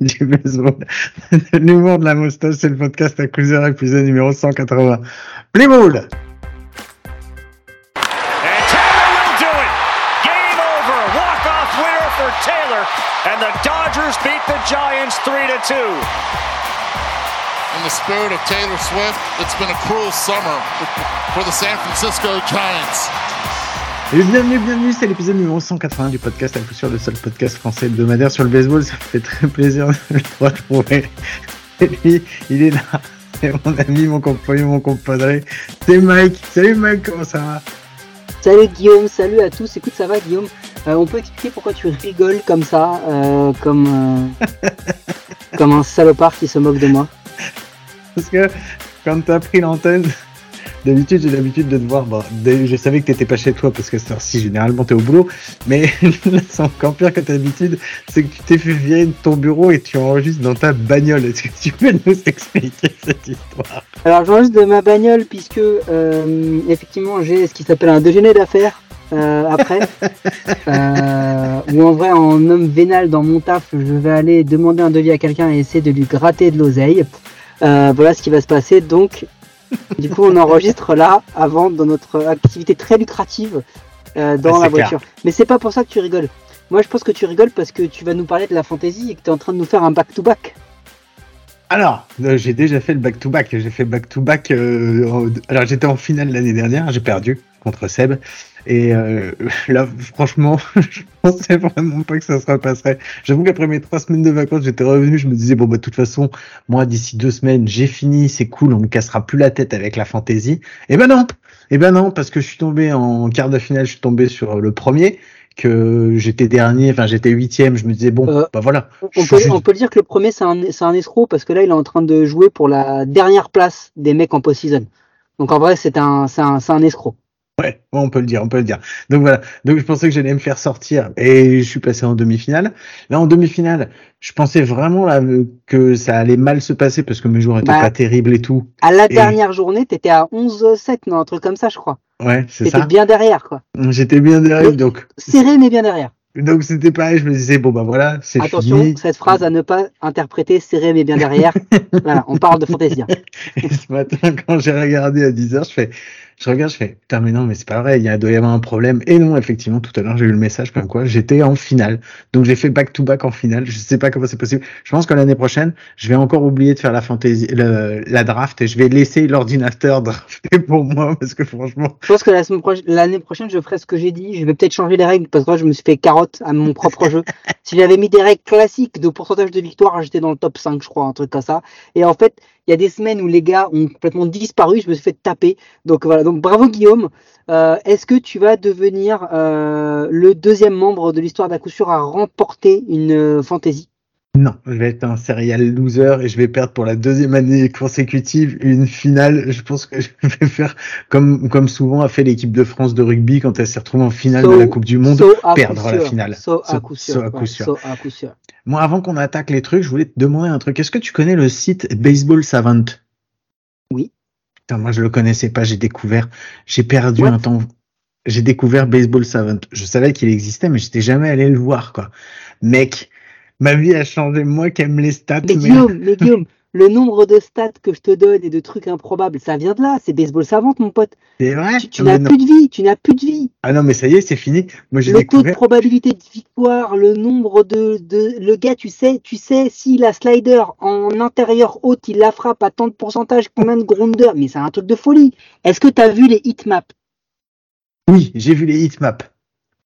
du baseball. L'humour de la moustache, c'est le podcast à Cruiser, épisode numéro 180. Play ball! And Taylor will do it. Game over. Walk-off winner for Taylor. And the Dodgers beat the Giants 3 to 2. In the spirit of Taylor Swift, it's been a cruel summer for the San Francisco Giants. Et bienvenue, bienvenue, c'est l'épisode numéro 180 du podcast à coup sûr, le seul podcast français hebdomadaire sur le baseball. Ça me fait très plaisir de le retrouver. Et lui, il est là. C'est mon ami, mon compagnon, mon compadre. C'est Mike. Salut Mike, comment ça va? Salut Guillaume, salut à tous. Écoute, ça va Guillaume? Euh, On peut expliquer pourquoi tu rigoles comme ça, euh, comme, euh, comme un salopard qui se moque de moi? Parce que quand t'as pris l'antenne, d'habitude j'ai l'habitude de te voir. Bon, je savais que t'étais pas chez toi parce que c'est si généralement t'es au boulot, mais là c'est encore pire que t'as l'habitude. C'est que tu t'es fait virer de ton bureau et tu enregistres dans ta bagnole. Est-ce que tu peux nous expliquer cette histoire? Alors, j'enregistre de ma bagnole puisque, euh, effectivement, j'ai ce qui s'appelle un déjeuner d'affaires euh, après. euh, ou en vrai, en homme vénal dans mon taf, je vais aller demander un devis à quelqu'un et essayer de lui gratter de l'oseille. Euh, voilà ce qui va se passer. Donc, du coup, on enregistre là, avant, dans notre activité très lucrative euh, dans Ah, la clair. voiture. Mais c'est pas pour ça que tu rigoles. Moi, je pense que tu rigoles parce que tu vas nous parler de la fantaisie et que tu es en train de nous faire un back-to-back. Alors, euh, j'ai déjà fait le back-to-back. J'ai fait back-to-back. euh, alors, j'étais en finale l'année dernière. J'ai perdu contre Seb. Et euh, là, franchement, je pensais vraiment pas que ça se repasserait. J'avoue qu'après mes trois semaines de vacances, j'étais revenu. Je me disais, bon, bah, de toute façon, moi, d'ici deux semaines, j'ai fini. C'est cool. On me cassera plus la tête avec la fantaisie. Et ben non. Et ben non, parce que je suis tombé en quart de finale. Je suis tombé sur le premier. Que j'étais dernier, enfin j'étais huitième, je me disais bon, Euh, bah voilà. On peut, suis- on peut dire que le premier, c'est un, c'est un escroc parce que là, il est en train de jouer pour la dernière place des mecs en post-season. Donc en vrai, c'est un, c'est un, c'est un escroc. Ouais, on peut le dire, on peut le dire. Donc voilà. Donc je pensais que j'allais me faire sortir et je suis passé en demi-finale. Là, en demi-finale, je pensais vraiment là, euh, que ça allait mal se passer parce que mes jours étaient Bah. pas terribles et tout. À la Et- dernière journée, t'étais à 11-7, non, un truc comme ça, je crois. Ouais, c'est T'étais ça. bien derrière, quoi. J'étais bien derrière. Mais- Donc, Serré, mais bien derrière. donc c'était pareil. Je me disais bon bah voilà, c'est Attention, fini. cette phrase à ne pas interpréter serré, mais bien derrière. voilà, on parle de fantaisie. hein. Et ce matin, quand j'ai regardé à 10h, je fais, je regarde, je fais, putain, mais non, mais c'est pas vrai, il y a, doit y avoir un problème. Et non, effectivement, tout à l'heure, j'ai eu le message comme quoi j'étais en finale. Donc, j'ai fait back-to-back en finale. Je sais pas comment c'est possible. Je pense que l'année prochaine, je vais encore oublier de faire la fantaisie, le- la draft et je vais laisser l'ordinateur drafter pour moi parce que franchement, Je pense que la semaine prochaine- l'année prochaine, je ferai ce que j'ai dit. Je vais peut-être changer les règles parce que moi, je me suis fait carotte à mon propre jeu. Si j'avais mis des règles classiques de pourcentage de victoire, j'étais dans le top 5, je crois, un truc comme ça. Et en fait, il y a des semaines où les gars ont complètement disparu, je me suis fait taper. Donc voilà, donc bravo Guillaume. Euh, Est-ce que tu vas devenir euh, le deuxième membre de l'histoire d'à coup sûr à remporter une euh, fantaisie? Non, je vais être un serial loser et je vais perdre pour la deuxième année consécutive une finale. Je pense que je vais faire comme, comme souvent a fait l'équipe de France de rugby quand elle s'est retrouvée en finale So- de la Coupe du Monde. so à coup perdre la finale. So à coup sûr. Moi, avant qu'on attaque les trucs, je voulais te demander un truc. Est-ce que tu connais le site Baseball Savant? Oui. Putain, moi, je le connaissais pas. J'ai découvert. J'ai perdu What? un temps. J'ai découvert Baseball Savant. Je savais qu'il existait, mais j'étais jamais allé le voir, quoi. Mec, ma vie a changé. Moi qui aime les stats. Mais mais- Guillaume, mais Guillaume, le nombre de stats que je te donne et de trucs improbables, ça vient de là. C'est baseball savante, mon pote. C'est vrai? Tu, n'as plus de vie. Tu n'as plus de vie. Ah non, mais ça y est, c'est fini. Moi, j'ai Le taux de probabilité de victoire, le nombre de, de, le gars, tu sais, tu sais, si la slider en intérieur haute, il la frappe à tant de pourcentage, combien de grounder, mais c'est un truc de folie. Est-ce que tu as vu les hitmaps? Oui, j'ai vu les hitmaps.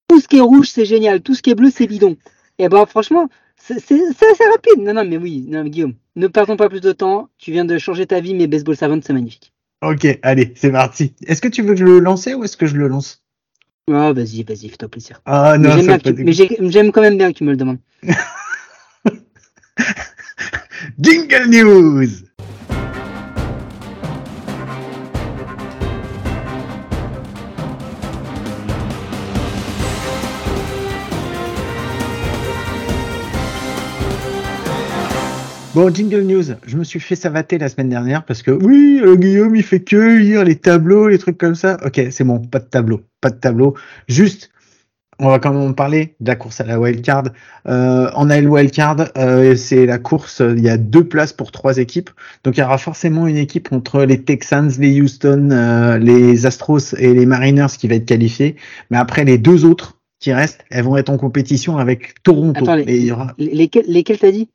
Tout ce qui est rouge, c'est génial. Tout ce qui est bleu, c'est bidon. Et ben, franchement, c'est assez rapide. Non, non, mais oui, non, mais Guillaume, ne perdons pas plus de temps. Tu viens de changer ta vie, mais baseball savant, c'est magnifique. Ok, allez, c'est parti. Est-ce que tu veux que je le lance ou est-ce que je le lance? Ah, vas-y, vas-y, fais-toi plaisir. Ah non, mais j'ai- j'aime quand même bien que tu me le demandes. Jingle News Bon, Jingle News, je me suis fait savater la semaine dernière parce que oui, euh, Guillaume, il fait que lire les tableaux, les trucs comme ça. Ok, c'est bon, pas de tableau, pas de tableau. Juste, on va quand même parler de la course à la wildcard. Euh, en AL wildcard, euh, c'est la course, il y a deux places pour trois équipes. Donc il y aura forcément une équipe entre les Texans, les Houston, euh, les Astros et les Mariners qui va être qualifiée. Mais après, les deux autres qui restent, elles vont être en compétition avec Toronto. Attends, les- et il y aura Lesquels, lesquels t'as dit?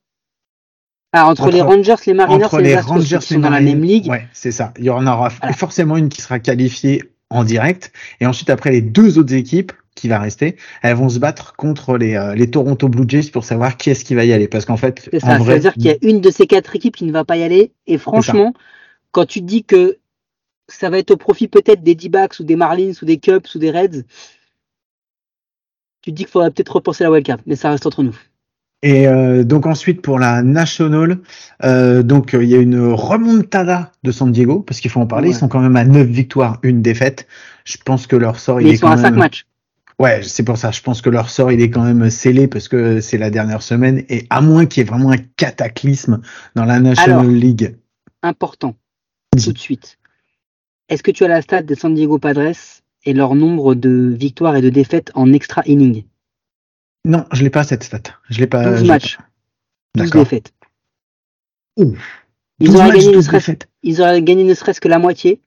Ah, entre, Entre- les Rangers, les Mariners entre et les, les Astros Rangers qui sont dans la même ligue. Ouais, c'est ça. Il y en aura Voilà. forcément une qui sera qualifiée en direct. Et ensuite, après, les deux autres équipes qui va rester, elles vont se battre contre les, euh, les Toronto Blue Jays pour savoir qui est-ce qui va y aller. Parce qu'en fait, C'est ça, ça vrai, veut dire qu'il y a une de ces quatre équipes qui ne va pas y aller. Et franchement, quand tu te dis que ça va être au profit peut-être des D-backs ou des Marlins ou des Cubs ou des Reds, tu te dis qu'il faudrait peut-être repenser la wildcard. Mais ça reste entre nous. Et euh, donc ensuite pour la National, euh, donc euh, il y a une remontada de San Diego parce qu'il faut en parler. Ouais. Ils sont quand même à 9 victoires, une défaite. Je pense que leur sort il Mais est ils sont quand à 5 même. matchs. Ouais, c'est pour ça. Je pense que leur sort il est quand même scellé parce que c'est la dernière semaine et à moins qu'il y ait vraiment un cataclysme dans la National Alors. League. Important. Tout de suite. Est-ce que tu as la stat des San Diego Padres et leur nombre de victoires et de défaites en extra inning Non, je l'ai pas cette stat. Je l'ai pas. 12 je l'ai matchs. pas. 12 D'accord. défaites. Ouh. Ils 12 auraient, matchs, gagné ne 12 serait-ce, défaites. ils auraient gagné ne serait-ce que la moitié.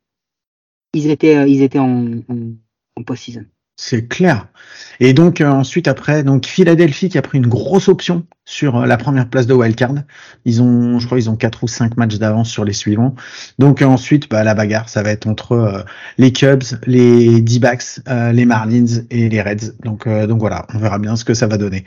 Ils étaient, euh, ils étaient en, en, en post-season. C'est clair. Et donc euh, ensuite après donc Philadelphie qui a pris une grosse option sur euh, la première place de wildcard. Ils ont je crois ils ont quatre ou cinq matchs d'avance sur les suivants. Donc euh, ensuite bah, la bagarre ça va être entre les Cubs, les D-backs, les Marlins et les Reds. Donc donc voilà, on verra bien ce que ça va donner.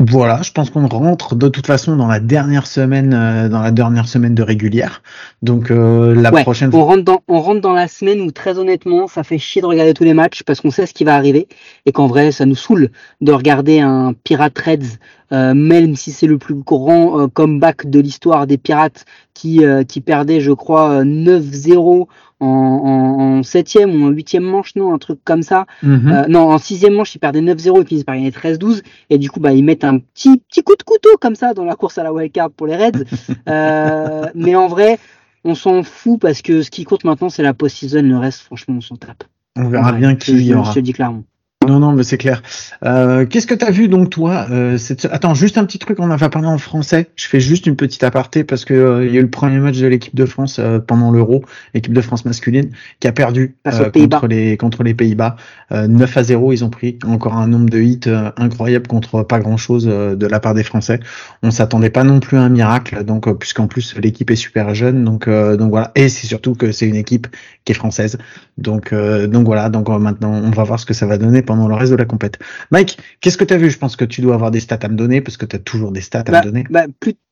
Voilà, je pense qu'on rentre de toute façon dans la dernière semaine euh, dans la dernière semaine de régulière. Donc euh, la Ouais, prochaine on rentre dans, on rentre dans la semaine où très honnêtement, ça fait chier de regarder tous les matchs parce qu'on sait ce qui va arriver et qu'en vrai, ça nous saoule de regarder un Pirate Reds, même si c'est le plus grand euh, comeback de l'histoire des Pirates qui, euh, qui perdait, je crois, euh, 9-0 en, en, en septième ou en huitième manche, non, un truc comme ça. Mhm. Euh, non, en sixième manche, ils perdaient 9-0 et finissent par gagner 13-12. Et du coup, bah, ils mettent un petit, petit coup de couteau comme ça dans la course à la wildcard pour les Reds. Euh, mais en vrai, on s'en fout parce que ce qui compte maintenant, c'est la post-season. Le reste, franchement, on s'en tape. on verra Ouais, bien qui y aura. Je te dis clairement. Non, non, mais c'est clair. Euh, Qu'est-ce que t'as vu donc toi euh, cette... Attends, juste un petit truc, on en va parler en français. Je fais juste une petite aparté parce que euh, il y a eu le premier match de l'équipe de France euh, pendant l'Euro, l'équipe de France masculine, qui a perdu euh, contre les contre les Pays-Bas. Euh, 9 à 0, ils ont pris encore un nombre de hits euh, incroyable contre pas grand-chose euh, de la part des Français. On s'attendait pas non plus à un miracle, donc euh, puisqu'en plus l'équipe est super jeune, donc euh, donc voilà. Et c'est surtout que c'est une équipe qui est française. Donc, euh, donc voilà, donc euh, maintenant on va voir ce que ça va donner pendant le reste de la compète. Mike, qu'est-ce que tu as vu? Je pense que tu dois avoir des stats à me donner parce que tu as toujours des stats à Bah, me donner. bah,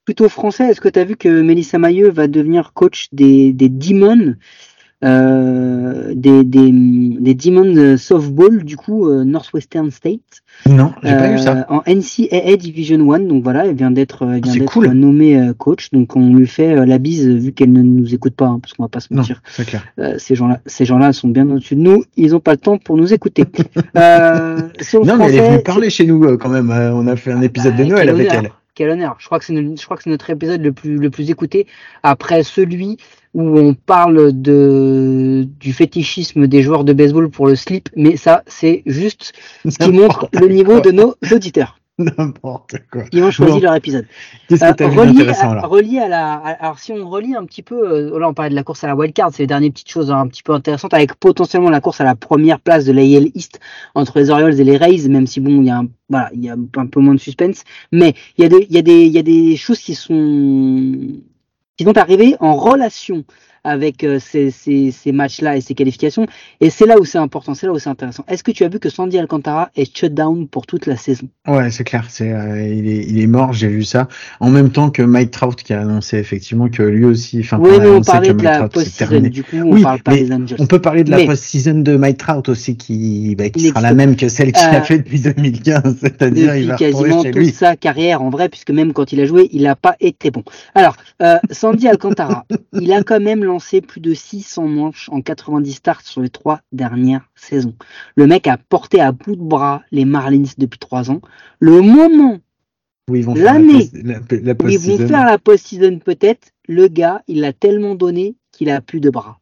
plutôt français, est-ce que tu as vu que Mélissa Mailleux va devenir coach des, des Demons? Euh, des, des, des Demons de softball, du coup, euh, Northwestern State. Non, j'ai pas Euh, eu ça. En NCAA Division 1, donc voilà, elle vient d'être cool. nommée euh, coach, donc on lui fait euh, la bise euh, vu qu'elle ne nous écoute pas, hein, parce qu'on va pas se Non, mentir. c'est clair. Euh, ces gens-là, ces gens-là sont bien au-dessus de nous, ils ont pas le temps pour nous écouter. euh, Non, mais elle est français, venue parler chez nous euh, quand même. euh, on a fait un épisode de bah, Noël quel avec elle. Quel honneur. Je crois que c'est notre, je crois que c'est notre épisode le plus, le plus écouté après celui où on parle de, du fétichisme des joueurs de baseball pour le slip. Mais ça, c'est juste ce qui montre le niveau de nos auditeurs. N'importe quoi. Ils ont choisi Bon. leur épisode. Qu'est-ce Euh, que tu as vu relié, à, là relié à la, à- alors si on relie un petit peu, euh, là on parlait de la course à la wildcard, c'est les dernières petites choses un petit peu intéressantes avec potentiellement la course à la première place de l'AL East entre les Orioles et les Rays, même si bon il y a un, voilà il y a un peu moins de suspense, mais il y a des il y a des il y a des choses qui sont qui vont arriver en relation avec euh, ces, ces, ces matchs-là et ces qualifications. Et c'est là où c'est important, c'est là où c'est intéressant. Est-ce que tu as vu que Sandy Alcantara est shut down pour toute la saison? Ouais, c'est clair. C'est, euh, il, est, il est mort. J'ai vu ça. En même temps que Mike Trout qui a annoncé effectivement que lui aussi. Enfin, Oui, on annoncé parlait que de Mike la post-season, terminé. du coup on Oui, parle pas mais des Angels. On peut parler de la Mais- post-season de Mike Trout aussi qui, bah, qui sera la même que celle qu'il a Euh, fait depuis 2015, c'est-à-dire il va quasiment chez toute sa carrière en vrai, puisque même quand il a joué, il n'a pas été bon. Alors, euh, Sandy Alcantara, il a quand même lancé plus de 600 manches en 90 starts sur les trois dernières saisons. Le mec a porté à bout de bras les Marlins depuis trois ans. Le moment la L'année post- la, la où ils vont faire la post-season peut-être, le gars, il a tellement donné qu'il a plus de bras.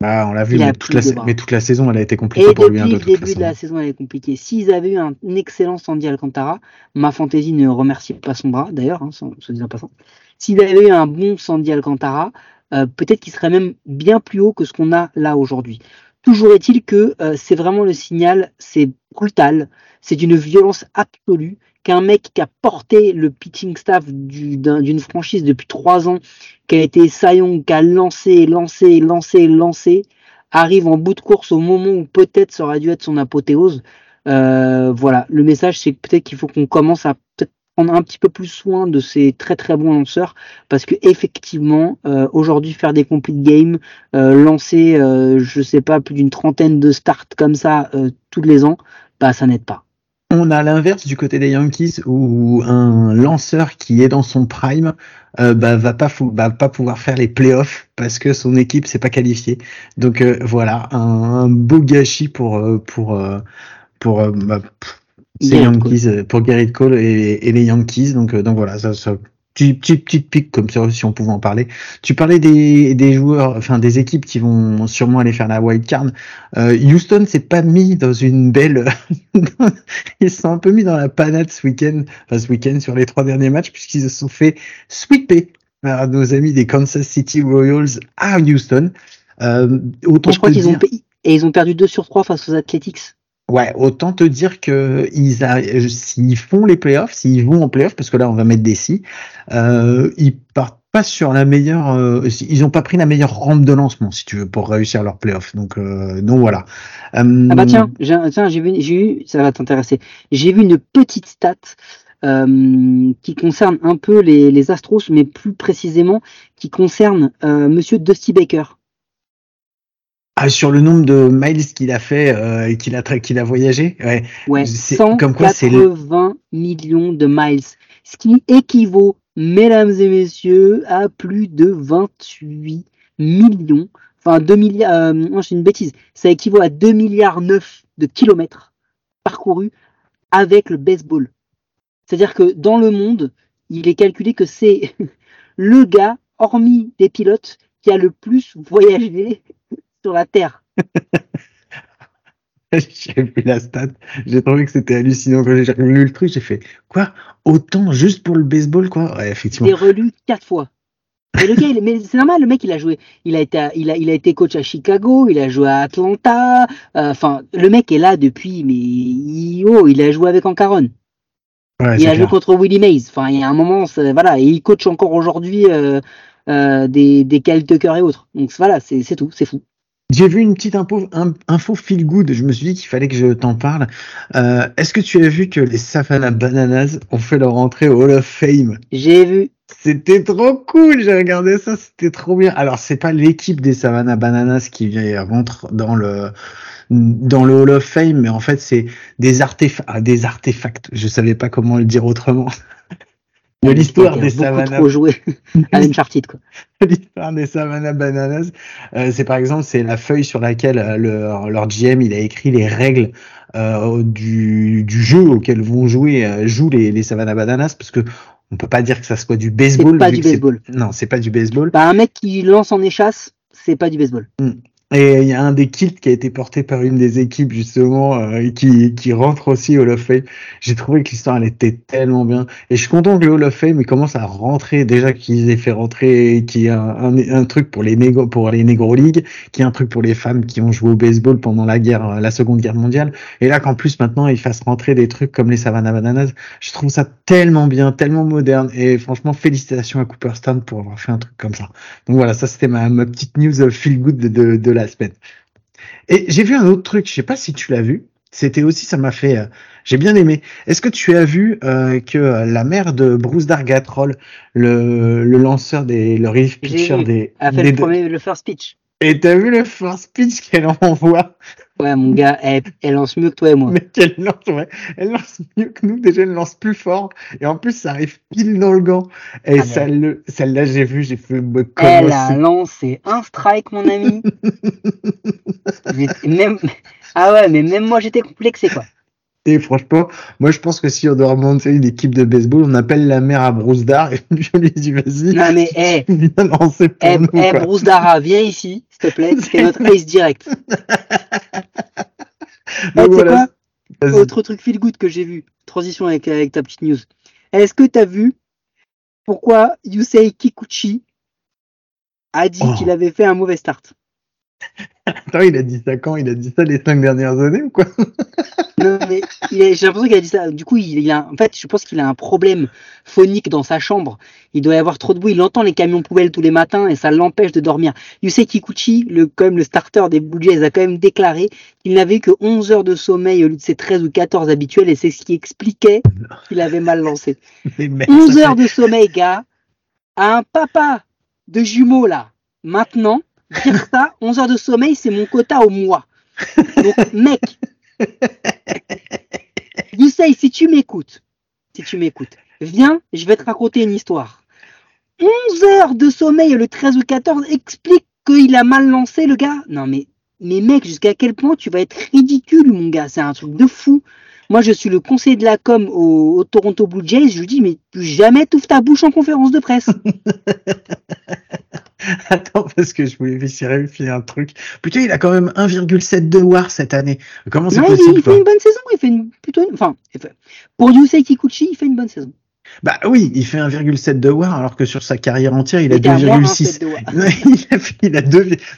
Bah, on l'a vu, mais toute, la, mais toute saison, elle a été compliquée Et pour lui. hein, de le début de la façon. saison, elle est compliquée. S'ils avaient eu un excellent Sandy Alcantara, ma fantaisie ne remercie pas son bras, d'ailleurs, hein, se disant passant. S'ils avaient eu un bon Sandy Alcantara, euh, peut-être qu'il serait même bien plus haut que ce qu'on a là aujourd'hui. Toujours est-il que euh, c'est vraiment le signal, c'est brutal, c'est d'une violence absolue qu'un mec qui a porté le pitching staff du- d'un- d'une franchise depuis trois ans, qui a été Sayong, qui a lancé, lancé, lancé, lancé, arrive en bout de course au moment où peut-être ça aurait dû être son apothéose. Euh, voilà, le message c'est peut-être qu'il faut qu'on commence à peut-être un petit peu plus soin de ces très très bons lanceurs parce que effectivement euh, aujourd'hui faire des complete games, euh, lancer euh, je sais pas plus d'une trentaine de starts comme ça tous les ans, bah ça n'aide pas. On a l'inverse du côté des Yankees où un lanceur qui est dans son prime bah, va pas pas pouvoir faire les playoffs parce que son équipe s'est pas qualifiée. Donc voilà un, beau gâchis pour pour pour bah, pff, ces Garrett Yankees euh, pour Garrett Cole et, et les Yankees. Donc euh, donc voilà ça, ça petit petit petite pique comme ça si on pouvait en parler. Tu parlais des, des joueurs, enfin des équipes qui vont sûrement aller faire la wild card. Euh, Houston s'est pas mis dans une belle ils se sont un peu mis dans la panade ce week-end, enfin ce week-end sur les trois derniers matchs, puisqu'ils se sont fait sweeper par nos amis des Kansas City Royals à Houston. Euh, autant je crois qu'ils ont et ils ont perdu 2 sur 3 face aux Athletics. Ouais, autant te dire que ils a- s'ils font les playoffs, s'ils vont en playoffs, parce que là on va mettre des si, euh, ils partent pas sur la meilleure, euh, ils ont pas pris la meilleure rampe de lancement, si tu veux, pour réussir leurs playoffs. Donc, euh, donc voilà. Euh, Ah bah tiens, j'ai tiens, j'ai vu, j'ai eu, ça va t'intéresser. J'ai vu une petite stat euh, qui concerne un peu les, les Astros, mais plus précisément qui concerne euh, Monsieur Dusty Baker. Ah, sur le nombre de miles qu'il a fait euh, et qu'il a qu'il a voyagé, ouais. Comme quoi, c'est 180 millions de miles, ce qui équivaut, mesdames et messieurs, à plus de 28 millions. Enfin, 2 milliards. Euh, non, c'est une bêtise. Ça équivaut à 2 milliards 9 de kilomètres parcourus avec le baseball. C'est-à-dire que dans le monde, il est calculé que c'est le gars, hormis des pilotes, qui a le plus voyagé sur la Terre. J'ai vu la stat, j'ai trouvé que c'était hallucinant quand j'ai lu le truc, j'ai fait quoi? Autant juste pour le baseball quoi? Ouais, Il est effectivement. relu quatre fois. Mais le gars, il est- mais c'est normal, le mec, il a joué. Il a été, à- il a, il a été coach à Chicago, il a joué à Atlanta. euh, Enfin, le mec est là depuis, mais il, oh, il a joué avec Ancaron. Ouais, il a joué contre Willie Mays. Enfin, il y a un moment, voilà, et il coach encore aujourd'hui euh, euh, des, des Kyle Tucker et autres. Donc voilà, c'est tout, c'est fou. J'ai vu une petite info, un- info feel good, je me suis dit qu'il fallait que je t'en parle. Euh, Est-ce que tu as vu que les Savannah Bananas ont fait leur entrée au Hall of Fame? J'ai vu. C'était trop cool, j'ai regardé ça, c'était trop bien. Alors c'est pas l'équipe des Savannah Bananas qui rentre dans le dans le Hall of Fame, mais en fait c'est des artefacts, ah, des artefacts. Je savais pas comment le dire autrement. De l'histoire des trop joué à Uncharted, quoi. l'histoire des Savannah Bananas, euh, c'est par exemple c'est la feuille sur laquelle euh, leur, leur GM il a écrit les règles euh, du, du jeu auquel vont jouer jouent les, les Savannah Bananas parce que on peut pas dire que ça soit du baseball. pas du baseball. Non, c'est pas du baseball. Bah, un mec qui lance en échasse, c'est pas du baseball. Et il y a un des kits qui a été porté par une des équipes justement euh, qui, qui rentre aussi au Hall of Fame. J'ai trouvé que l'histoire elle était tellement bien. Et je suis content que le Hall of Fame commence à rentrer déjà qu'ils aient fait rentrer qui un, un, un truc pour les négro, pour les Negro League, qui un truc pour les femmes qui ont joué au baseball pendant la guerre, euh, la Seconde Guerre mondiale. Et là qu'en plus maintenant ils fassent rentrer des trucs comme les Savannah Bananas, je trouve ça tellement bien, tellement moderne. Et franchement félicitations à Cooperstown pour avoir fait un truc comme ça. Donc voilà, ça c'était ma, petite news feel good de, de la semaine. Et j'ai vu un autre truc, je sais pas si tu l'as vu. C'était aussi, ça m'a fait, euh, j'ai bien aimé. Est-ce que tu as vu euh, que euh, la mère de Bruce Dargatrol, le, le lanceur des, le relief pitcher des, a fait des le premier, le first pitch. et t'as vu le first pitch qu'elle envoie, Ouais, mon gars, elle, elle lance mieux que toi et moi. mais qu'elle lance, ouais, elle lance mieux que nous. Déjà, elle lance plus fort et en plus, ça arrive pile dans le gant. Et Ah, ça, le, celle-là, j'ai vu, j'ai fait, mais Elle a lancé un strike, mon ami. Même... Ah ouais, mais même moi, j'étais complexé, quoi. Et franchement, moi je pense que si on doit remonter une équipe de baseball, on appelle la mère à Bruce Dar et je lui dis vas-y. Non mais, hé, viens lancer pour hey, nous, hey, quoi. Bruce Dara, viens ici, s'il te plaît, c'est notre ace direct. Donc Eh, tu sais voilà. quoi? Autre truc feel good que j'ai vu, transition avec, avec ta petite news. Est-ce que t'as vu pourquoi Yusei Kikuchi a dit Oh. qu'il avait fait un mauvais start? Attends, il a dit ça quand? Il a dit ça les cinq dernières années ou quoi? Non, mais j'ai l'impression qu'il a dit ça. Du coup, il, il a, en fait, je pense qu'il a un problème phonique dans sa chambre. Il doit y avoir trop de bruit. Il entend les camions poubelles tous les matins et ça l'empêche de dormir. Yusei Kikuchi, le, quand même, le starter des Blue Jays, a quand même déclaré qu'il n'avait que 11 heures de sommeil au lieu de ses 13 ou 14 habituels et c'est ce qui expliquait qu'il avait mal lancé. Mais mec, 11 ça heures de sommeil, gars, à un papa de jumeaux, là. Maintenant, dire ça, 11 heures de sommeil, c'est mon quota au mois. Donc, mec, Yusei, si tu m'écoutes, si tu m'écoutes, viens, je vais te raconter une histoire. 11 heures de sommeil le 13 ou 14 explique qu'il a mal lancé, le gars. Non, mais, mais mec, jusqu'à quel point tu vas être ridicule, mon gars? C'est un truc de fou. Moi, je suis le conseiller de la com au, au Toronto Blue Jays. Je lui dis, mais plus jamais t'ouvres ta bouche en conférence de presse. Attends, parce que je voulais vérifier un truc. Putain, il a quand même 1,7 de war cette année. Comment c'est il, possible il quoi fait une bonne saison. Il fait une, plutôt une, enfin, il pour Yusei Kikuchi, il fait une bonne saison. Bah oui, il fait 1,7 de war alors que sur sa carrière entière, il a Il a moins un 2,6. set de war. Non, il a,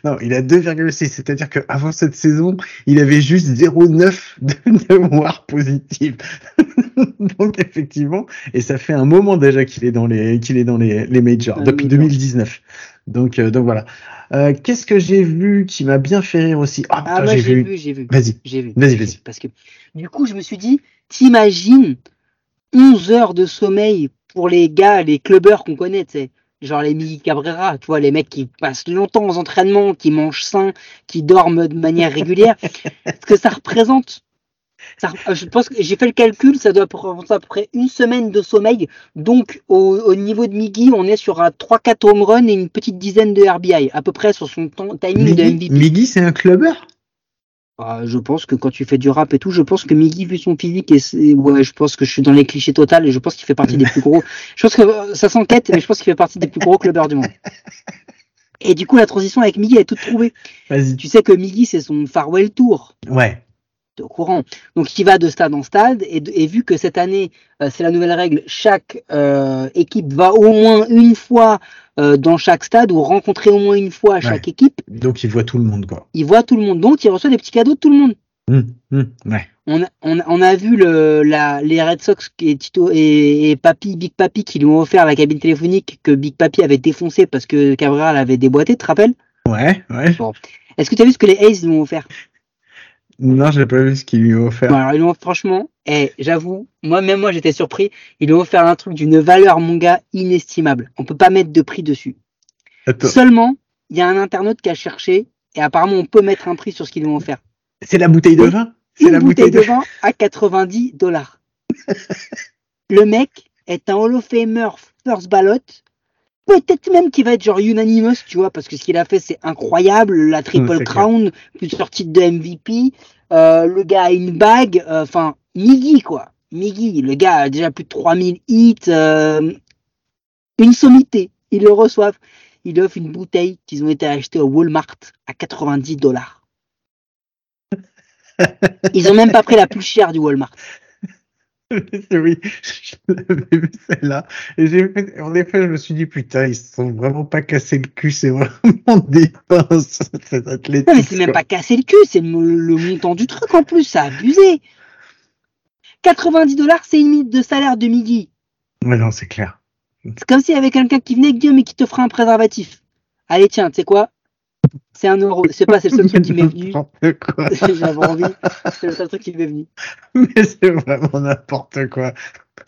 non, il a 2,6. C'est-à-dire qu'avant cette saison, il avait juste 0,9 de, war positif. Donc effectivement, et ça fait un moment déjà qu'il est dans les, qu'il est dans les, les majors depuis majors. 2019. Donc, euh, donc voilà. Euh, Qu'est-ce que j'ai vu qui m'a bien fait rire aussi? Ah, Ah, putain, moi, j'ai j'ai vu. vu, j'ai vu. Vas-y. J'ai vu. Vas-y, vas-y. Parce que du coup, je me suis dit, t'imagines 11 heures de sommeil pour les gars, les clubbers qu'on connaît, tu sais. Genre les Miguel Cabrera, tu vois, les mecs qui passent longtemps aux entraînements, qui mangent sain, qui dorment de manière régulière. Ce que ça représente. Ça, rep- je pense que j'ai fait le calcul, ça doit représenter à peu près une semaine de sommeil. Donc, au, au niveau de Miggy, on est sur un 3-4 home run et une petite dizaine de RBI, à peu près sur son temps- timing de MVP. Miggy, c'est un clubber? Ah, je pense que quand tu fais du rap et tout, je pense que Miggy, vu son physique, et c'est- ouais, je pense que je suis dans les clichés total et je pense qu'il fait partie des plus gros. Je pense que euh, ça s'enquête, mais je pense qu'il fait partie des plus gros clubbers du monde. Et du coup, la transition avec Miggy est toute trouvée. Vas-y. Tu sais que Miggy, c'est son farewell tour. Ouais. Au courant. Donc, il va de stade en stade. Et, et vu que cette année, euh, c'est la nouvelle règle, chaque euh, équipe va au moins une fois euh, dans chaque stade ou rencontrer au moins une fois chaque équipe, Donc il voit tout le monde, quoi. il voit tout le monde. Donc, il reçoit des petits cadeaux de tout le monde. Hum, ouais. On a, on, a- on a vu le, la, les Red Sox et Tito et, et Papi, Big Papi qui lui ont offert la cabine téléphonique que Big Papi avait défoncé parce que Cabrera l'avait déboîté, tu te rappelles? Ouais, ouais. Est-ce que tu as vu ce que les Aces lui ont offert? Non, j'ai pas vu ce qu'il lui a offert. Bon, alors, ils lui ont franchement, eh, j'avoue, moi même moi j'étais surpris, ils lui ont offert un truc d'une valeur mon gars inestimable. On peut pas mettre de prix dessus. Attends. Seulement, il y a un internaute qui a cherché et apparemment on peut mettre un prix sur ce qu'ils lui ont offert. C'est la bouteille de vin C'est la bouteille bouteille de vin à 90 dollars. Le mec est un Hall of Famer first ballot. Peut-être même qu'il va être genre unanimous, tu vois, parce que ce qu'il a fait, c'est incroyable. La Triple Crown, plusieurs titres de MVP. Euh, le gars a une bague. euh, Enfin, Miggy, quoi. Miggy, le gars a déjà plus de 3000 hits. euh, une sommité. Ils le reçoivent. Ils offrent une bouteille qu'ils ont été achetés au Walmart à 90 dollars. Ils ont même pas pris la plus chère du Walmart. oui, je l'avais vu celle-là. Et j'ai fait, en effet, je me suis dit, putain, ils se sont vraiment pas cassés le cul, c'est vraiment des pinces, cet athlétique. Non, mais c'est même pas casser le cul, c'est le, le montant du truc en plus, c'est abusé. 90 dollars, c'est une minute de salaire de midi. Ouais, non, c'est clair. C'est comme s'il y avait quelqu'un qui venait dire, mais qui te ferait un préservatif. Allez, tiens, tu sais quoi? C'est un euro. C'est pas, c'est le seul truc qui m'est venu. N'importe quoi. J'avais envie. C'est le seul truc qui m'est venu. Mais c'est vraiment n'importe quoi.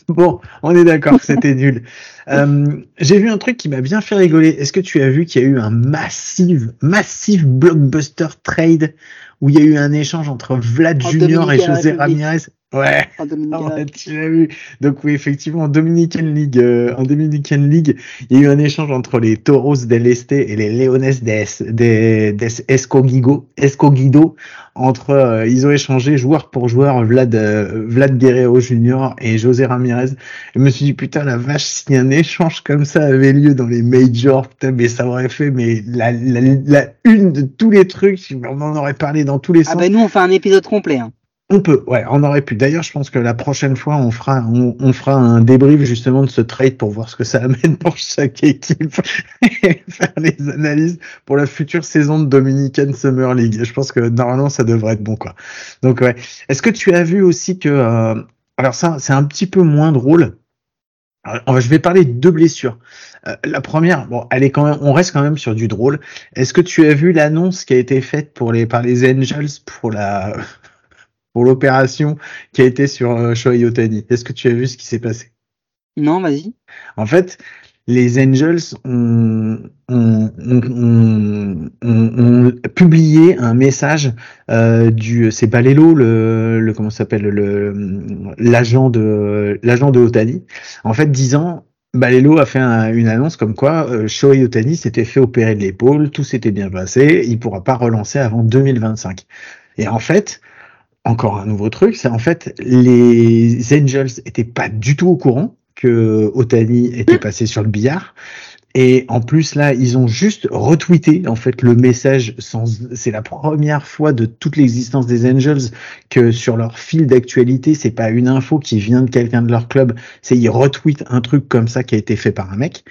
Bon, on est d'accord que c'était nul. Euh, J'ai vu un truc qui m'a bien fait rigoler. Est-ce que tu as vu qu'il y a eu un massif, massif blockbuster trade où il y a eu un échange entre Vlad En Junior et José. Ramirez? Ouais. En Dominican. Ah ouais, tu l'as vu. Donc oui, effectivement, en Dominican League, euh, en Dominican League, il y a eu un échange entre les Toros del Este et les Leones des, des, des Escogido, Escogido. Entre, euh, ils ont échangé joueur pour joueur Vlad, euh, Vlad Guerrero Jr. et José Ramirez. Je me suis dit putain la vache, si un échange comme ça avait lieu dans les majors, putain, mais ça aurait fait mais la, la, la une de tous les trucs, on en aurait parlé dans tous les Ah sens. bah nous on fait un épisode complet. Hein. On peut, ouais, on aurait pu. D'ailleurs, je pense que la prochaine fois, on fera, on, fera un débrief justement de ce trade pour voir ce que ça amène pour chaque équipe et faire les analyses pour la future saison de Dominican Summer League. Je pense que normalement, ça devrait être bon, quoi. Donc, ouais. Est-ce que tu as vu aussi que, euh, alors ça, c'est un petit peu moins drôle. Je vais parler de deux blessures. Euh, la première, bon, elle est quand même, on reste quand même sur du drôle. Est-ce que tu as vu l'annonce qui a été faite pour les par les Angels pour la pour l'opération qui a été sur euh, Shohei Otani Est-ce que tu as vu ce qui s'est passé? Non, vas-y. En fait, les Angels ont, ont, ont, ont publié un message euh, du c'est Balelo le, le comment s'appelle le l'agent de l'agent de Otani en fait disant Balelo a fait un, une annonce comme quoi euh, Shohei Otani s'était fait opérer de l'épaule, tout s'était bien passé, il pourra pas relancer avant 2025. Et en fait, encore un nouveau truc, c'est en fait les Angels étaient pas du tout au courant que Otani était passé sur le billard. Et en plus là, ils ont juste retweeté en fait le message. Sans, c'est la première fois de toute l'existence des Angels que sur leur fil d'actualité, c'est pas une info qui vient de quelqu'un de leur club, c'est ils retweetent un truc comme ça qui a été fait par un mec.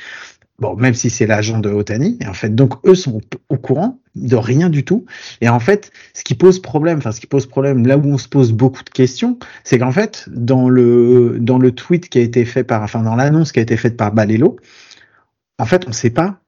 Bon, même si c'est l'agent de Otani, et en fait, donc eux sont au courant de rien du tout. Et en fait, ce qui pose problème, enfin ce qui pose problème, là où on se pose beaucoup de questions, c'est qu'en fait, dans le dans le tweet qui a été fait par, enfin dans l'annonce qui a été faite par Balelo, en fait, on ne sait pas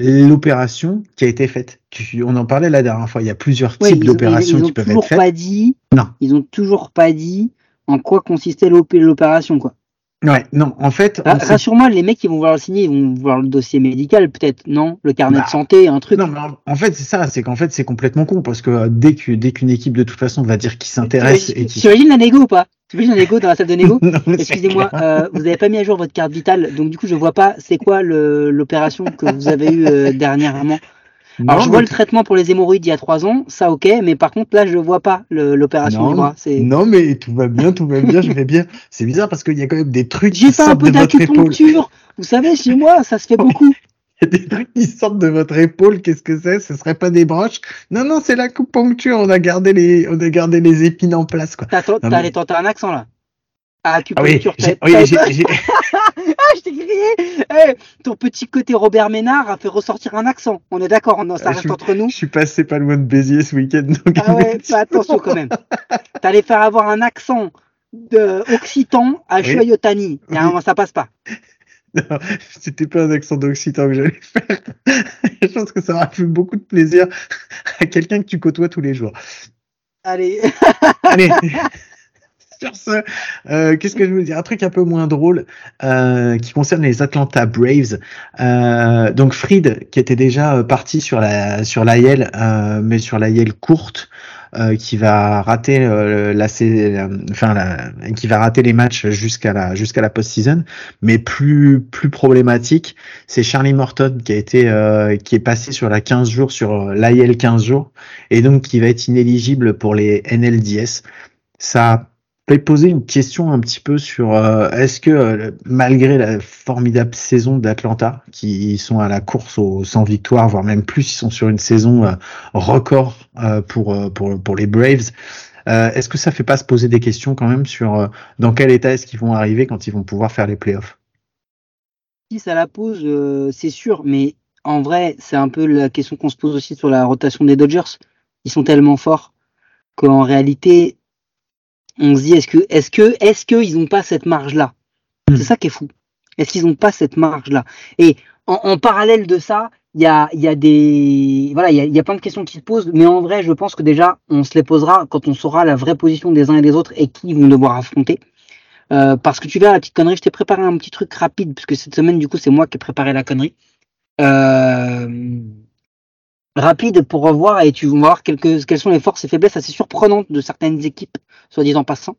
l'opération qui a été faite. Tu, on en parlait la dernière fois. Il y a plusieurs Ouais, types d'opérations qui peuvent être faites. pas dit. Non. Ils ont toujours pas dit en quoi consistait l'op- l'opération quoi. Ouais, non, en fait, sait- Rassure-moi, les mecs qui vont vouloir le signer, ils vont voir le dossier médical peut-être, non? Le carnet Bah, de santé, un truc? Non, mais en- fait, c'est ça, c'est qu'en fait, c'est complètement con parce que euh, dès que dès qu'une équipe de toute façon va dire qu'il s'intéresse et Tu qui imagines la négo ou pas? Tu imagines la négo dans la salle de négo? Excusez-moi, euh, vous avez pas mis à jour votre carte vitale, donc du coup je vois pas c'est quoi l'opération que vous avez eue euh, dernièrement. Alors je vois le traitement pour les hémorroïdes il y a trois ans, ça ok, mais par contre là je vois pas l'opération du bras. Non, mais tout va bien, tout va bien, je vais bien. C'est bizarre parce qu'il y a quand même des trucs qui un sortent peu de votre épaule. d'acupuncture. Vous savez chez moi ça se fait beaucoup. Il y a des trucs qui sortent de votre épaule. Qu'est-ce que c'est? Ce serait pas des broches? Non, non, c'est l'acupuncture. On a gardé les, on a gardé les épines en place, quoi. T'as mais- tenter un accent là. Ah, Ah oui, acupuncture, j'ai- oui, grillé Eh, Ton petit côté Robert Ménard a fait ressortir un accent. On est d'accord, on- ça Ah, reste je- entre nous. je suis passé pas loin de Béziers ce week-end. Donc Ah ouais, fais attention quand même. T'allais faire avoir un accent de occitan à Oui. Choyotani. Il y a un moment, ça passe pas. Non, c'était pas un accent d'occitan que j'allais faire. je pense que ça aura fait beaucoup de plaisir à quelqu'un que tu côtoies tous les jours. Allez. Allez. Sur ce, euh, qu'est-ce que je veux dire? Un truc un peu moins drôle euh, qui concerne les Atlanta Braves. Euh, donc Fried, qui était déjà euh, parti sur la sur l'AL, euh, mais sur l'AL courte, euh, qui va rater la, enfin la, qui va rater les matchs jusqu'à la jusqu'à la post-season. Mais plus plus problématique, c'est Charlie Morton qui a été qui est passé sur la 15 jours sur l'AL 15 jours et donc qui va être inéligible pour les NLDS. Ça peut poser une question un petit peu sur euh, est-ce que euh, malgré la formidable saison d'Atlanta, qui sont à la course aux 100 victoires, voire même plus, ils sont sur une saison euh, record euh, pour, euh, pour pour les Braves. euh, est-ce que ça fait pas se poser des questions quand même sur dans quel état est-ce qu'ils vont arriver quand ils vont pouvoir faire les playoffs? Si ça la pose, c'est sûr, mais en vrai, c'est un peu la question qu'on se pose aussi sur la rotation des Dodgers. Ils sont tellement forts qu'en réalité, on se dit est-ce que, est-ce que, est-ce qu'ils n'ont pas cette marge-là? C'est ça qui est fou. Est-ce qu'ils n'ont pas cette marge-là? Et en, en parallèle de ça, il y a, il y a des, voilà, il y a, y a plein de questions qui se posent, mais en vrai, je pense que déjà, on se les posera quand on saura la vraie position des uns et des autres et qui ils vont devoir affronter. Euh, parce que tu verras la petite connerie, je t'ai préparé un petit truc rapide, parce que cette semaine, du coup, c'est moi qui ai préparé la connerie. Euh, rapide pour revoir et tu vas voir quelques, quelles sont les forces et faiblesses assez surprenantes de certaines équipes, soit disant passant.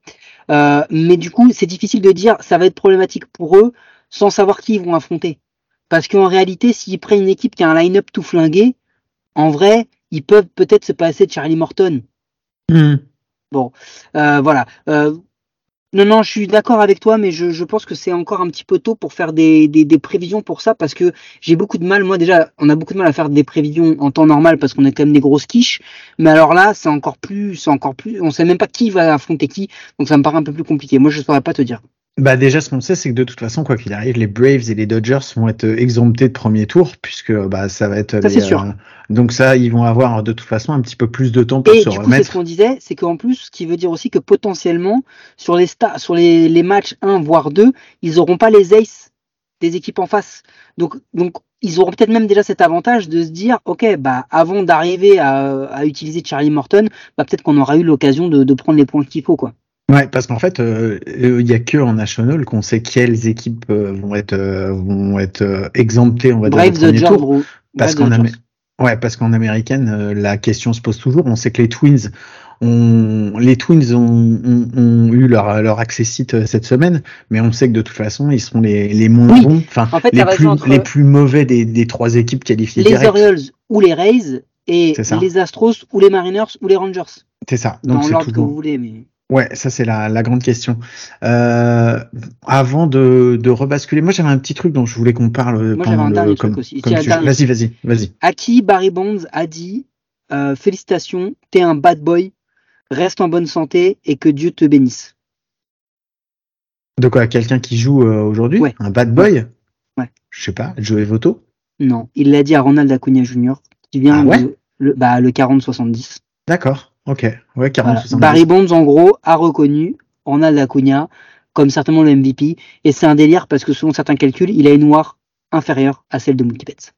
Euh, mais du coup, c'est difficile de dire ça va être problématique pour eux sans savoir qui ils vont affronter. Parce qu'en réalité, s'ils prennent une équipe qui a un line-up tout flingué, en vrai, ils peuvent peut-être se passer de Charlie Morton. Hmm. Bon, euh, voilà. Euh, non, non, je suis d'accord avec toi, mais je, je pense que c'est encore un petit peu tôt pour faire des, des, des prévisions pour ça, parce que j'ai beaucoup de mal. Moi, déjà, on a beaucoup de mal à faire des prévisions en temps normal parce qu'on est quand même des grosses quiches. Mais alors là, c'est encore plus, c'est encore plus. On sait même pas qui va affronter qui, donc ça me paraît un peu plus compliqué. Moi, je saurais pas te dire. Bah déjà, ce qu'on sait, c'est que de toute façon, quoi qu'il arrive, les Braves et les Dodgers vont être exemptés de premier tour, puisque bah ça va être. Ça, les, sûr. euh, donc ça, ils vont avoir de toute façon un petit peu plus de temps pour Et se du coup, c'est remettre. ce qu'on disait, c'est qu'en plus, ce qui veut dire aussi que potentiellement, sur les sta- sur les, les matchs 1 voire 2, ils auront pas les aces des équipes en face. Donc, donc ils auront peut-être même déjà cet avantage de se dire, ok, bah avant d'arriver à, à utiliser Charlie Morton, bah peut-être qu'on aura eu l'occasion de, de prendre les points qu'il faut, quoi. Ouais, parce qu'en fait, euh, il y a que en National qu'on sait quelles équipes euh, vont être euh, vont être euh, exemptées, on va dire, au premier tour. Parce qu'en ouais, parce qu'en américaine, euh, la question se pose toujours. On sait que les Twins ont les Twins ont, ont, ont eu leur leur euh, cette semaine, mais on sait que de toute façon, ils seront les les moins Oui. bons, enfin En fait, les plus entre- les plus mauvais des des trois équipes qualifiées les direct. Orioles ou les Rays et les Astros ou les Mariners ou les Rangers. C'est ça. Donc dans c'est l'ordre que vous voulez, mais. Ouais, ça c'est la, la grande question. Euh, avant de, de rebasculer, moi j'avais un petit truc dont je voulais qu'on parle Moi, pendant j'avais un le dernier comme, truc aussi. comme. Vas-y, vas-y, vas-y. Aki Barry Bonds a dit euh, félicitations, t'es un bad boy, reste en bonne santé et que Dieu te bénisse. De quoi? Quelqu'un qui joue euh, aujourd'hui? Ouais. Un bad boy? Ouais. Je sais pas, Joey Voto Non, il l'a dit à Ronald Acuna Jr. qui vient Ah ouais? le, bah, le 40-70. D'accord, ok. Ouais, 40 Voilà. 70. Barry Bonds, en gros, a reconnu Ronald Acuna comme certainement le MVP. Et c'est un délire parce que selon certains calculs, il a une noire inférieure à celle de Mookie Betts.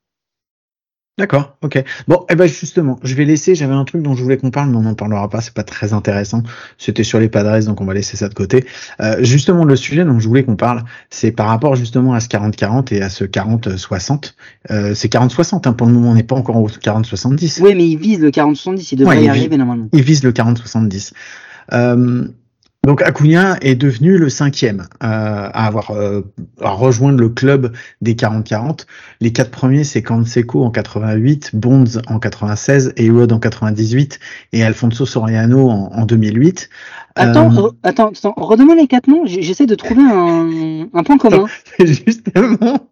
D'accord, ok. Bon, eh ben justement, je vais laisser, j'avais un truc dont je voulais qu'on parle, mais on n'en parlera pas, c'est pas très intéressant. C'était sur les Padres, donc on va laisser ça de côté. Euh, justement, le sujet dont je voulais qu'on parle, c'est par rapport justement à ce 40-40 et à ce 40-60. Euh, c'est 40-60, hein, pour le moment, on n'est pas encore au 40-70. Oui, mais il vise le 40-70, il devrait Ouais, y il arriver normalement. Il vise le 40-70. Euh, donc Acuna est devenu le cinquième euh, à avoir euh, à rejoindre le club des 40-40. Les quatre premiers, c'est Canseco en 88, Bonds en 96, Hayward en 98 et Alfonso Soriano en, en 2008. Attends, Euh, re- attends, attends, redonne-moi les quatre noms, j'essaie de trouver un, un point commun. justement,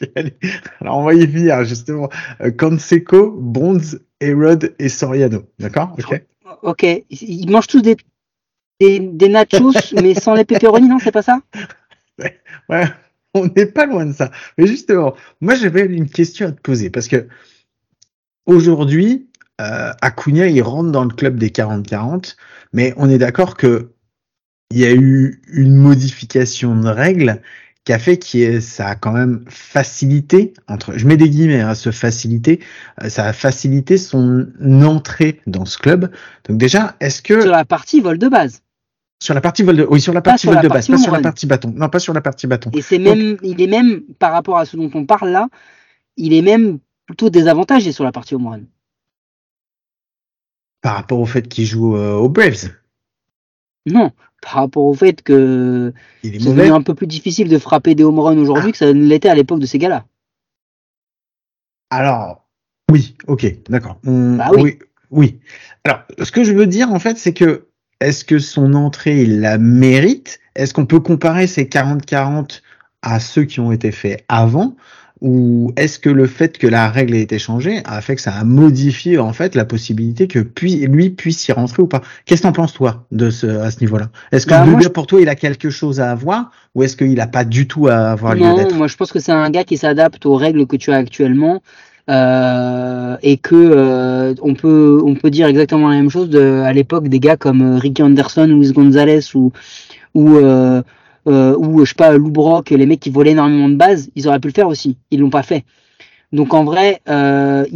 alors on va y venir justement. Euh, Canseco, Bonds, Hayward et Soriano. D'accord? Ok. Ok, ils mangent tous des, des, des nachos, mais sans les pepperoni, non, c'est pas ça? Ouais, on n'est pas loin de ça. Mais justement, moi j'avais une question à te poser parce que aujourd'hui, euh, Acuna il rentre dans le club des 40-40, mais on est d'accord que il y a eu une modification de règles qui a fait que ça a quand même facilité entre je mets des guillemets à se faciliter euh, ça a facilité son entrée dans ce club donc déjà est-ce que Sur la partie vol de base. sur la partie vol de oui sur la partie vol de base pas sur la partie bâton non pas sur la partie bâton Et c'est même, il est même, par rapport à ce dont on parle là, il est même plutôt désavantagé sur la partie home run. par rapport au fait qu'il joue euh, aux Braves. Non, par rapport au fait que Il est c'est devenu un peu plus difficile de frapper des home runs aujourd'hui que ça ne l'était à l'époque de ces gars-là. Alors, oui, ok, d'accord. On- Bah oui. oui. oui. Alors, ce que je veux dire, en fait, c'est que est-ce que son entrée, il la mérite? Est-ce qu'on peut comparer ces 40-40 à ceux qui ont été faits avant? Ou est-ce que le fait que la règle ait été changée a fait que ça a modifié en fait la possibilité que puis, lui puisse y rentrer ou pas? Qu'est-ce que t'en penses toi de ce à ce niveau-là? Est-ce que Bah, le moi, pour toi il a quelque chose à avoir ou est-ce qu'il a pas du tout à avoir lieu Non, d'être? moi je pense que c'est un gars qui s'adapte aux règles que tu as actuellement euh, et que euh, on peut on peut dire exactement la même chose de, à l'époque des gars comme euh, Ricky Anderson, Luis Gonzalez ou ou euh, euh, ou je sais pas Lou Brock, les mecs qui volaient énormément de bases, ils auraient pu le faire aussi, ils l'ont pas fait. Donc en vrai, euh,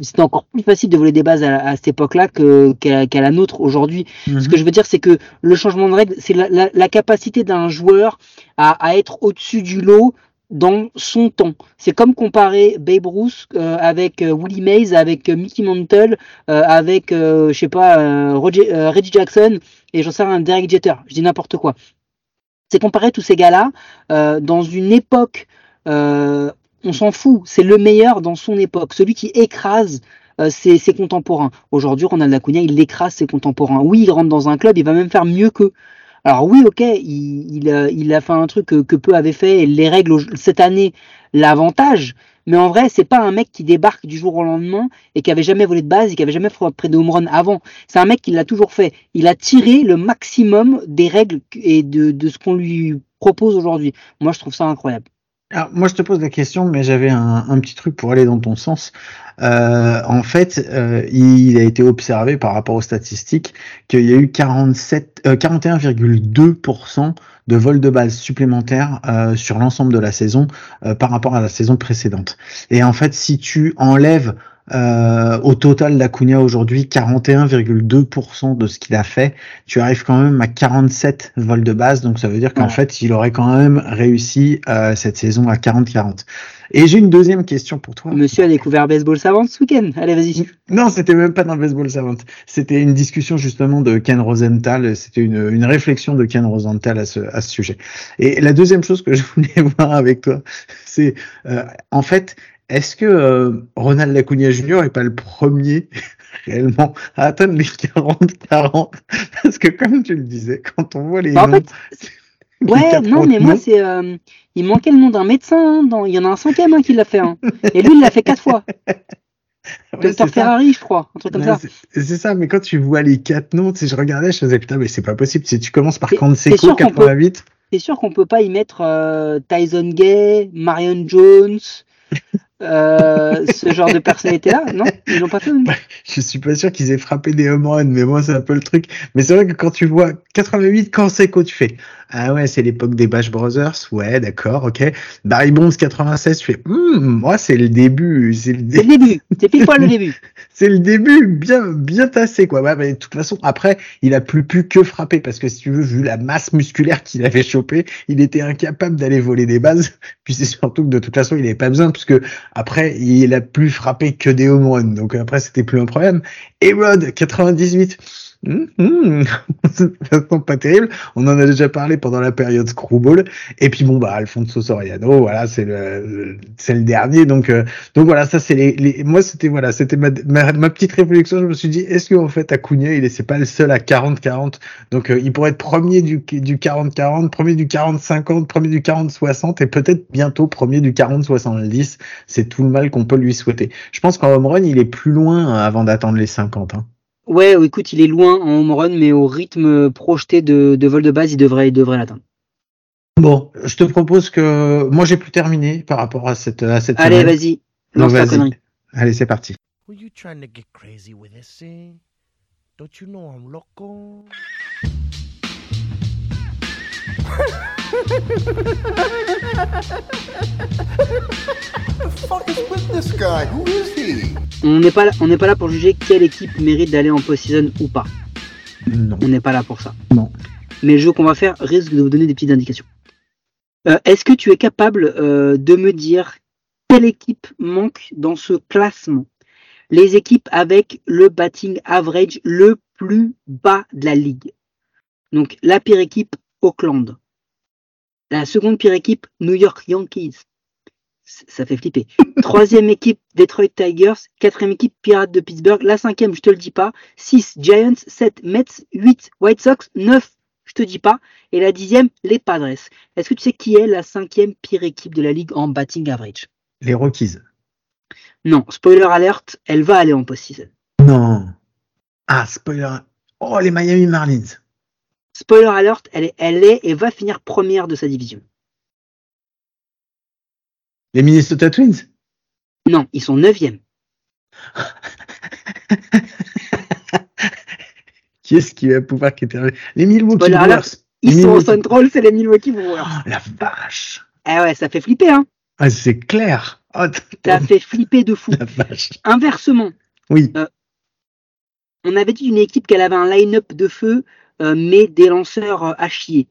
c'était encore plus facile de voler des bases à, à cette époque-là que qu'à la nôtre aujourd'hui. Mhm. Ce que je veux dire, c'est que le changement de règle, c'est la, la- la capacité d'un joueur à, à être au-dessus du lot dans son temps. C'est comme comparer Babe Ruth euh, avec euh, Willie Mays, avec euh, Mickey Mantle, euh, avec, je sais pas, Roger, Reggie Jackson et j'en sais rien, Derek Jeter. Je dis n'importe quoi. C'est comparer tous ces gars-là euh, dans une époque. euh, on s'en fout. C'est le meilleur dans son époque. Celui qui écrase euh, ses, contemporains. Aujourd'hui, Ronald Acuna, il écrase ses contemporains. Oui, il rentre dans un club, il va même faire mieux qu'eux. Alors oui, ok, il, il, a, fait un truc que, peu avaient fait les règles cette année l'avantage. Mais en vrai, c'est pas un mec qui débarque du jour au lendemain et qui avait jamais volé de base et qui avait jamais près de home avant. C'est un mec qui l'a toujours fait. Il a tiré le maximum des règles et de ce qu'on lui propose aujourd'hui. Moi, je trouve ça incroyable. Alors, moi, je te pose la question, mais j'avais un, petit truc pour aller dans ton sens. Euh, en fait, euh, il a été observé par rapport aux statistiques qu'il y a eu 47, euh, 41,2% de vols de base supplémentaires euh, sur l'ensemble de la saison euh, par rapport à la saison précédente. Et en fait, si tu enlèves euh, au total d'Acuna aujourd'hui 41,2% de ce qu'il a fait, tu arrives quand même à 47 vols de base, donc ça veut dire qu'en Ouais. fait, il aurait quand même réussi euh, cette saison à 40-40. Et j'ai une deuxième question pour toi. Monsieur a découvert Baseball Savant ce week-end. Allez, vas-y. Non, c'était même pas dans le baseball savant. C'était une discussion justement de Ken Rosenthal. C'était une, une réflexion de Ken Rosenthal à ce, à ce sujet. Et la deuxième chose que je voulais voir avec toi, c'est euh, en fait, est-ce que euh, Ronald Acuna Jr. est pas le premier réellement à atteindre les 40-40 Parce que comme tu le disais, quand on voit les Bah, en noms, fait, les Ouais, non, mais moi, c'est. euh, il manquait le nom d'un médecin. hein, dans... Il y en a un cinquième hein, qui l'a fait. Hein. Et lui, il l'a fait quatre fois. ouais, Docteur c'est ça. Ferrari, je crois. Un truc comme Ouais, ça. c'est- ça, mais quand tu vois les quatre noms, sais, je regardais, je faisais putain, mais c'est pas possible. Si tu commences par peut- 88, C'est sûr qu'on peut pas y mettre euh, Tyson Gay, Marion Jones, euh, ce genre de personnalité-là. Non, ils l'ont pas fait. je suis pas sûr qu'ils aient frappé des home runs, mais moi c'est un peu le truc. Mais c'est vrai que quand tu vois 88 Canseco, tu fais ah ouais, c'est l'époque des Bash Brothers, ouais, d'accord, ok. Barry Bonds 96, tu fais hum, moi c'est le début, c'est le C'est début. le début. C'est pile poil le début. C'est le début bien bien tassé quoi. Ouais, mais de toute façon après il a plus pu que frapper parce que si tu veux vu la masse musculaire qu'il avait chopé, il était incapable d'aller voler des bases. Puis c'est surtout que de toute façon il avait pas besoin puisque après il a plus frappé que des home runs. Donc après c'était plus un problème. Erod 98. Hum, hum. de toute façon, pas terrible. On en a déjà parlé pendant la période Screwball. Et puis bon bah Alfonso Soriano, voilà c'est le, c'est le dernier. Donc euh, donc voilà, ça c'est les, les- moi c'était voilà, c'était ma, ma, petite réflexion. Je me suis dit, est-ce qu'en fait Acuna, il est c'est pas le seul à 40-40, donc euh, il pourrait être premier du du 40-40, premier du 40-50, premier du 40-60 et peut-être bientôt premier du 40-70. C'est tout le mal qu'on peut lui souhaiter. Je pense qu'en home run, il est plus loin euh, avant d'attendre les 50. Hein. Ouais, oh, écoute, il est loin en home run, mais au rythme projeté de, de vol de base, il devrait, il devrait l'atteindre. Bon, je te propose que moi j'ai plus terminé par rapport à cette à cette Allez, vas-y. Lance ta vas-y. connerie. Allez, c'est parti. Were you trying to get crazy with this thing? Don't you know I'm loco? On n'est pas là, on n'est pas là pour juger quelle équipe mérite d'aller en post-season ou pas. Non. On n'est pas là pour ça. Non. Mais le jeu qu'on va faire risque de vous donner des petites indications. Euh, Est-ce que tu es capable euh, de me dire quelle équipe manque dans ce classement? Les équipes avec le batting average le plus bas de la ligue. Donc la pire équipe, Auckland. La seconde pire équipe, New York Yankees. Ça fait flipper. Troisième équipe, Detroit Tigers. Quatrième équipe, Pirates de Pittsburgh. La cinquième, je te le dis pas. 6, Giants. 7, Mets. 8, White Sox. 9, je te dis pas. Et la dixième, les Padres. Est-ce que tu sais qui est la cinquième pire équipe de la ligue en batting average? Les Rockies. Non, spoiler alert, elle va aller en post-season. Non. Ah, spoiler. Oh, les Miami Marlins. Spoiler alert, elle est, elle est et va finir première de sa division. Les Minnesota Twins? Non, ils sont neuvième. Qui est-ce qui va pouvoir quitter Les Milwaukee Spoiler Brewers. alert, Ils Les sont au Central, c'est les Milwaukee Brewers. Oh, la vache. Ah ouais, ça fait flipper, hein. Ah, c'est clair. Oh, Ça fait flipper de fou. la vache. Inversement, Oui. on avait dit d'une équipe qu'elle avait un line-up de feu, euh, mais des lanceurs euh, à chier.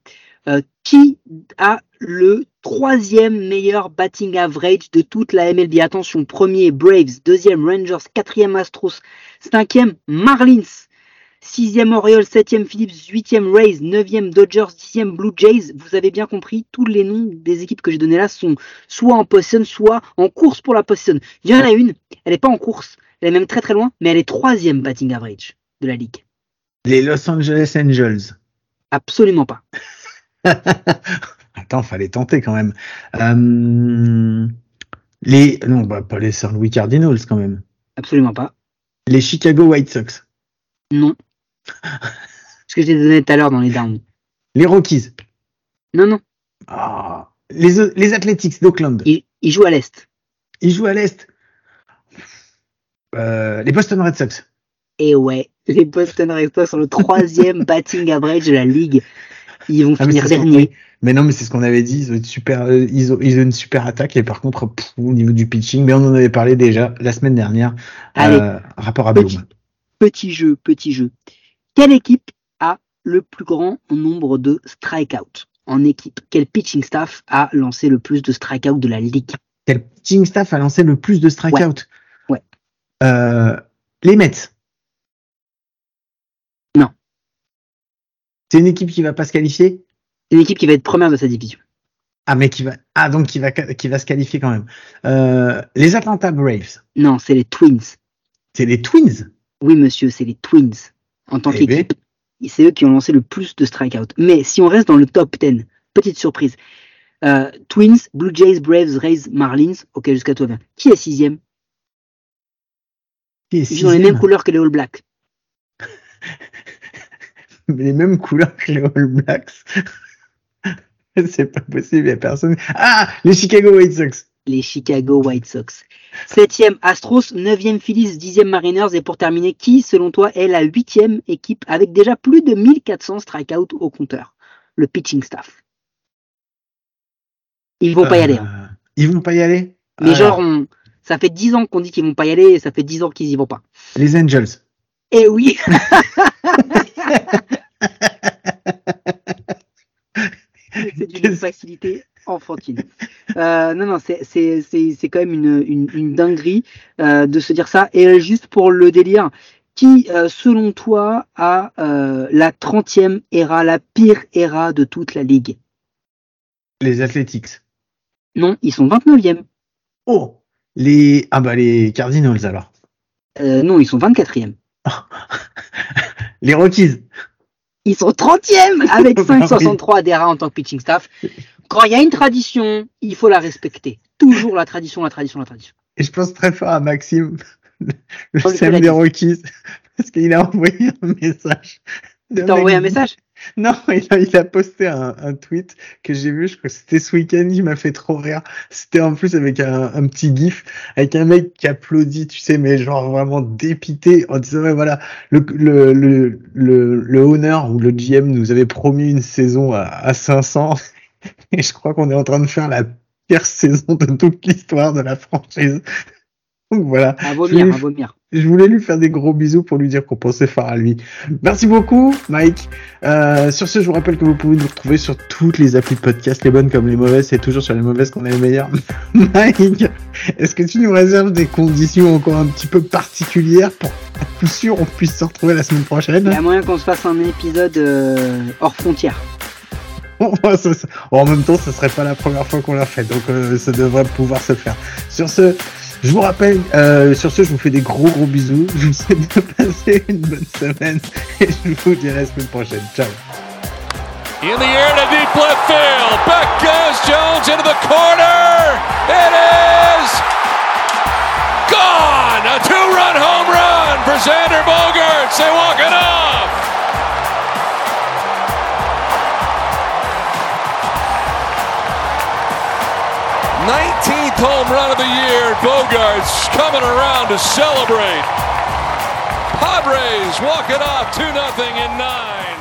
Euh, qui a le troisième meilleur batting average de toute la MLB Attention, premier Braves, deuxième Rangers, quatrième Astros, cinquième Marlins, sixième Orioles, septième Phillips, huitième Rays, neuvième Dodgers, dixième Blue Jays. Vous avez bien compris, tous les noms des équipes que j'ai données là sont soit en position, soit en course pour la position. Il y en a une, elle n'est pas en course, elle est même très très loin, mais elle est troisième batting average de la ligue. Les Los Angeles Angels. Absolument pas. Attends, fallait tenter quand même. Euh, les non, bah, pas les Saint Louis Cardinals quand même. Absolument pas. Les Chicago White Sox. Non. Ce que je t'ai donné tout à l'heure dans les downs. Les Rockies. Non, non. Ah, les, les Athletics d'Oakland. Il, il joue à l'Est. Ils jouent à l'Est. Euh, les Boston Red Sox. Et ouais, les Boston Red Sox sont le troisième batting average de la ligue. Ils vont Ah, finir dernier. Mais non, mais c'est ce qu'on avait dit. Ils ont une super, euh, ils ont, ils ont une super attaque et par contre, pff, au niveau du pitching, mais on en avait parlé déjà la semaine dernière. Allez. euh, rapport à Petit. Bloom. Petit jeu, petit jeu. Quelle équipe a le plus grand nombre de strikeouts en équipe? Quel pitching staff a lancé le plus de strikeouts de la ligue? Quel pitching staff a lancé le plus de strikeouts? Ouais. Euh, les Mets. C'est une équipe qui va pas se qualifier. C'est une équipe qui va être première de sa division. Ah, mais qui va, ah, donc qui va, qui va se qualifier quand même. Euh, les Atlanta Braves. Non, c'est les Twins. C'est les Twins? Oui, monsieur, c'est les Twins. En tant Eh ben. qu'équipe, c'est eux qui ont lancé le plus de strikeouts. Mais si on reste dans le top 10, petite surprise. Euh, Twins, Blue Jays, Braves, Rays, Marlins. Ok, jusqu'à toi bien. Qui est sixième? Qui est Ils ont les sixième? mêmes couleurs que les All Blacks. les mêmes couleurs que les All Blacks. C'est pas possible, il y a personne. Ah, les Chicago White Sox. les Chicago White Sox. Septième Astros, neuvième Phillies, dixième Mariners et pour terminer, qui selon toi est la huitième équipe avec déjà plus de 1400 strikeouts au compteur? Le pitching staff. Ils vont pas y aller. hein. Euh, Ils vont pas y aller? Mais Alors, genre, on- ça fait 10 ans qu'on dit qu'ils vont pas y aller et ça fait 10 ans qu'ils y vont pas. les Angels. Et oui, c'est d'une Qu'est-ce- facilité enfantine. Euh, non, non, c'est- c'est c'est- c'est quand même une, une, une dinguerie euh, de se dire ça. Et euh, juste pour le délire, qui, euh, selon toi, a euh, la 30e era, la pire era de toute la ligue? Les Athletics. Non, ils sont 29e. Oh, les, ah bah les Cardinals alors. Euh, non, ils sont 24e. Les Rockies. Ils sont 30e avec Bah oui. 5,63 d'ERA en tant que pitching staff. Quand il y a une tradition, il faut la respecter. Toujours la tradition, la tradition, la tradition. Et je pense très fort à Maxime, le Sam des Rockies, parce qu'il a envoyé un message. T'as envoyé un message? Non, il a, il a posté un, un tweet que j'ai vu, je crois que c'était ce week-end, il m'a fait trop rire. C'était en plus avec un, un petit gif, avec un mec qui applaudit, tu sais, mais genre vraiment dépité, en disant, ouais, voilà, le, le, le, le, le owner ou le GM nous avait promis une saison à, à 500, et je crois qu'on est en train de faire la pire saison de toute l'histoire de la franchise. Donc voilà. À vomir, à vomir. Je voulais lui faire des gros bisous pour lui dire qu'on pensait fort à lui. Merci beaucoup, Mike. Euh, sur ce, je vous rappelle que vous pouvez nous retrouver sur toutes les applis de podcast, les bonnes comme les mauvaises. C'est toujours sur les mauvaises qu'on est les meilleurs. Mike, est-ce que tu nous réserves des conditions encore un petit peu particulières pour à coup sûr on puisse se retrouver la semaine Il y prochaine a moyen qu'on se fasse un épisode euh, hors frontières. Ça- ça- En même temps, ce serait pas la première fois qu'on l'a fait, donc euh, ça devrait pouvoir se faire. Sur ce, je vous rappelle, euh, sur ce, je vous fais des gros gros bisous. Je vous souhaite de passer une bonne semaine et je vous dis à la semaine prochaine. Ciao. In the air to deep left field. Back goes Jones into the corner. It is gone. A two-run home run for Xander Bogarts. They walk it off. Nineteenth home run of the year. Bogarts coming around to celebrate. Padres walk it off 2 0 in nine.